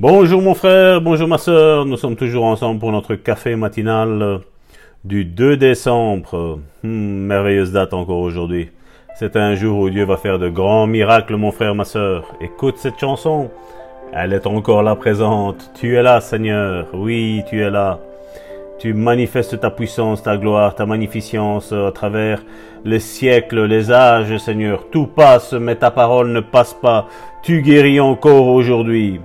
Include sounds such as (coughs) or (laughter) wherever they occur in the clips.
Bonjour mon frère, bonjour ma soeur, nous sommes toujours ensemble pour notre café matinal du 2 décembre. Hmm, merveilleuse date encore aujourd'hui. C'est un jour où Dieu va faire de grands miracles mon frère, ma soeur. Écoute cette chanson, elle est encore là présente. Tu es là Seigneur, oui tu es là. Tu manifestes ta puissance, ta gloire, ta magnificence à travers les siècles, les âges, Seigneur. Tout passe, mais ta parole ne passe pas. Tu guéris encore aujourd'hui.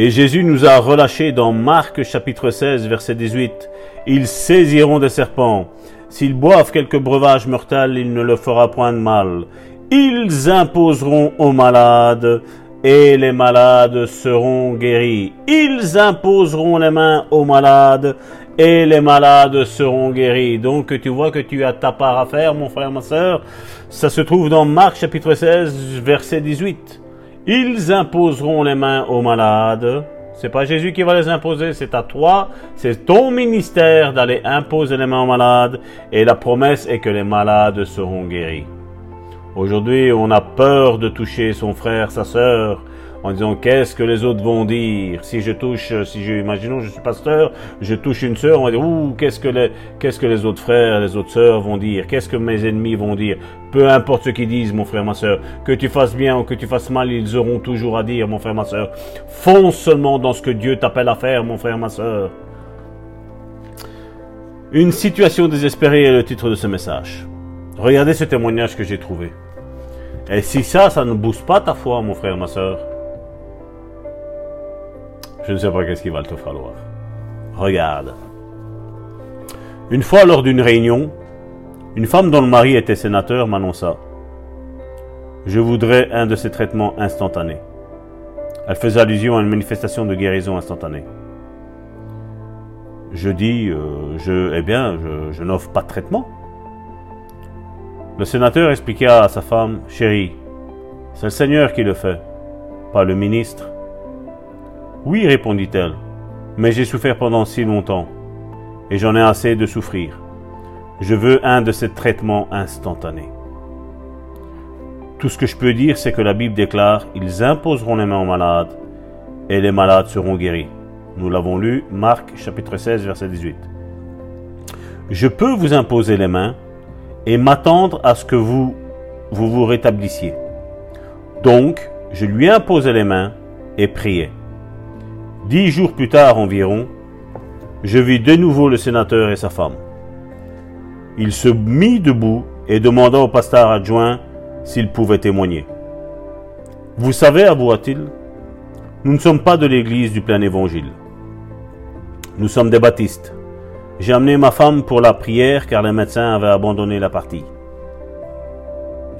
Et Jésus nous a relâchés dans Marc chapitre 16 verset 18. Ils saisiront des serpents. S'ils boivent quelques breuvages mortels, il ne leur fera point de mal. Ils imposeront aux malades et les malades seront guéris. Ils imposeront les mains aux malades et les malades seront guéris. Donc tu vois que tu as ta part à faire, mon frère, ma soeur. Ça se trouve dans Marc chapitre 16, verset 18. Ils imposeront les mains aux malades. C'est pas Jésus qui va les imposer, c'est à toi, c'est ton ministère d'aller imposer les mains aux malades. Et la promesse est que les malades seront guéris. Aujourd'hui, on a peur de toucher son frère, sa sœur, en disant qu'est-ce que les autres vont dire? Si je touche, si je, imaginons, je suis pasteur, je touche une sœur, on va dire, ouh, qu'est-ce que les, qu'est-ce que les autres frères, les autres sœurs vont dire, qu'est-ce que mes ennemis vont dire? Peu importe ce qu'ils disent, mon frère, ma sœur, que tu fasses bien ou que tu fasses mal, ils auront toujours à dire, mon frère, ma sœur. Fonce seulement dans ce que Dieu t'appelle à faire, mon frère, ma sœur. Une situation désespérée est le titre de ce message. Regardez ce témoignage que j'ai trouvé. Et si ça, ça ne booste pas ta foi, mon frère, ma soeur, je ne sais pas qu'est-ce qu'il va te falloir. Regarde. Une fois lors d'une réunion, une femme dont le mari était sénateur m'annonça Je voudrais un de ces traitements instantanés. Elle faisait allusion à une manifestation de guérison instantanée. Je dis euh, je, Eh bien, je, je n'offre pas de traitement. Le sénateur expliqua à sa femme, Chérie, c'est le Seigneur qui le fait, pas le ministre. Oui, répondit-elle, mais j'ai souffert pendant si longtemps, et j'en ai assez de souffrir. Je veux un de ces traitements instantanés. Tout ce que je peux dire, c'est que la Bible déclare, ils imposeront les mains aux malades, et les malades seront guéris. Nous l'avons lu, Marc chapitre 16, verset 18. Je peux vous imposer les mains, et m'attendre à ce que vous vous, vous rétablissiez. Donc, je lui imposai les mains et priai. Dix jours plus tard environ, je vis de nouveau le sénateur et sa femme. Il se mit debout et demanda au pasteur adjoint s'il pouvait témoigner. Vous savez, avoua-t-il, nous ne sommes pas de l'église du plein évangile. Nous sommes des baptistes. J'ai amené ma femme pour la prière car les médecins avaient abandonné la partie.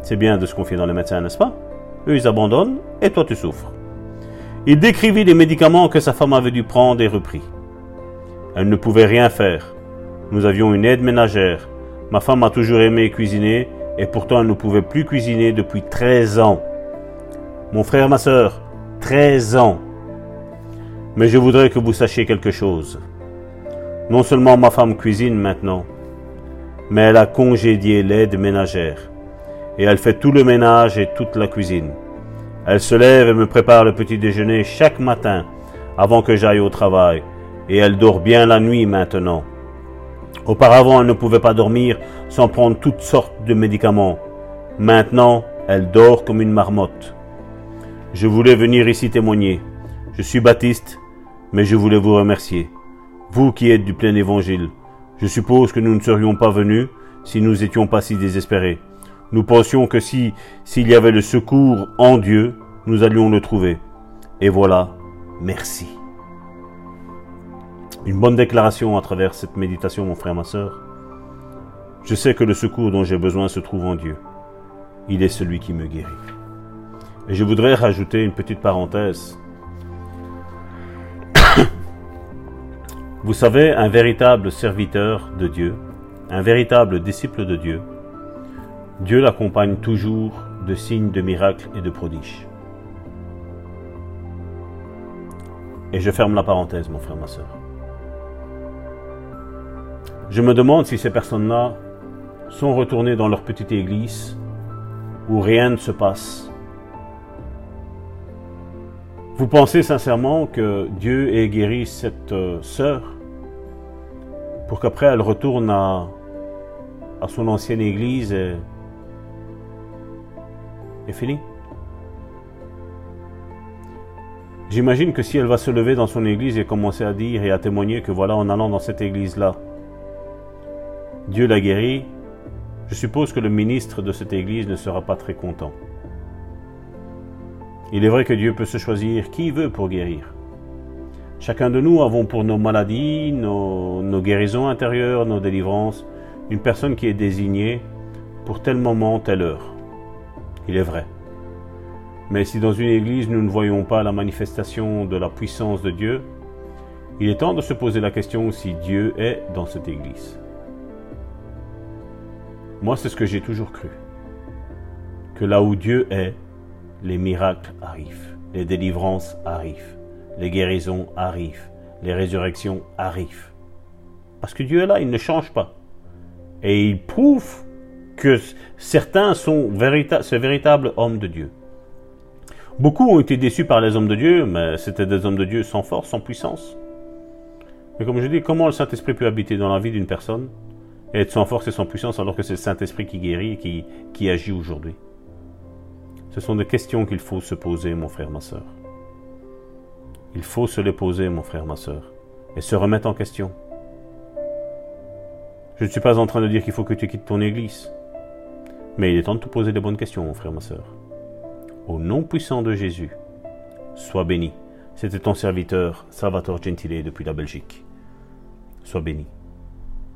C'est bien de se confier dans les médecins, n'est-ce pas? Eux, ils abandonnent et toi, tu souffres. Il décrivit les médicaments que sa femme avait dû prendre et repris. Elle ne pouvait rien faire. Nous avions une aide ménagère. Ma femme a toujours aimé cuisiner et pourtant elle ne pouvait plus cuisiner depuis 13 ans. Mon frère, ma soeur, 13 ans. Mais je voudrais que vous sachiez quelque chose. Non seulement ma femme cuisine maintenant, mais elle a congédié l'aide ménagère. Et elle fait tout le ménage et toute la cuisine. Elle se lève et me prépare le petit déjeuner chaque matin avant que j'aille au travail. Et elle dort bien la nuit maintenant. Auparavant, elle ne pouvait pas dormir sans prendre toutes sortes de médicaments. Maintenant, elle dort comme une marmotte. Je voulais venir ici témoigner. Je suis baptiste, mais je voulais vous remercier. Vous qui êtes du plein évangile, je suppose que nous ne serions pas venus si nous n'étions pas si désespérés. Nous pensions que si s'il y avait le secours en Dieu, nous allions le trouver. Et voilà, merci. Une bonne déclaration à travers cette méditation, mon frère, ma soeur. Je sais que le secours dont j'ai besoin se trouve en Dieu. Il est celui qui me guérit. Et je voudrais rajouter une petite parenthèse. (coughs) Vous savez, un véritable serviteur de Dieu, un véritable disciple de Dieu, Dieu l'accompagne toujours de signes, de miracles et de prodiges. Et je ferme la parenthèse, mon frère, ma soeur. Je me demande si ces personnes-là sont retournées dans leur petite église où rien ne se passe. Vous pensez sincèrement que Dieu ait guéri cette euh, sœur pour qu'après elle retourne à, à son ancienne église et, et fini J'imagine que si elle va se lever dans son église et commencer à dire et à témoigner que voilà, en allant dans cette église-là, Dieu l'a guéri, je suppose que le ministre de cette église ne sera pas très content. Il est vrai que Dieu peut se choisir qui veut pour guérir. Chacun de nous avons pour nos maladies, nos guérisons intérieures, nos délivrances, une personne qui est désignée pour tel moment, telle heure. Il est vrai. Mais si dans une église nous ne voyons pas la manifestation de la puissance de Dieu, il est temps de se poser la question si Dieu est dans cette église. Moi, c'est ce que j'ai toujours cru. Que là où Dieu est, les miracles arrivent, les délivrances arrivent, les guérisons arrivent, les résurrections arrivent. Parce que Dieu est là, il ne change pas. Et il prouve que certains sont ce véritables hommes de Dieu. Beaucoup ont été déçus par les hommes de Dieu, mais c'était des hommes de Dieu sans force, sans puissance. Mais comme je dis, comment le Saint-Esprit peut habiter dans la vie d'une personne et être sans force et sans puissance alors que c'est le Saint-Esprit qui guérit et qui agit aujourd'hui? Ce sont des questions qu'il faut se poser, mon frère, ma soeur. Il faut se les poser, mon frère, ma soeur, et se remettre en question. Je ne suis pas en train de dire qu'il faut que tu quittes ton église, mais il est temps de te poser des bonnes questions, mon frère, ma soeur. Au nom puissant de Jésus, sois béni. C'était ton serviteur Salvatore Gentile depuis la Belgique. Sois béni.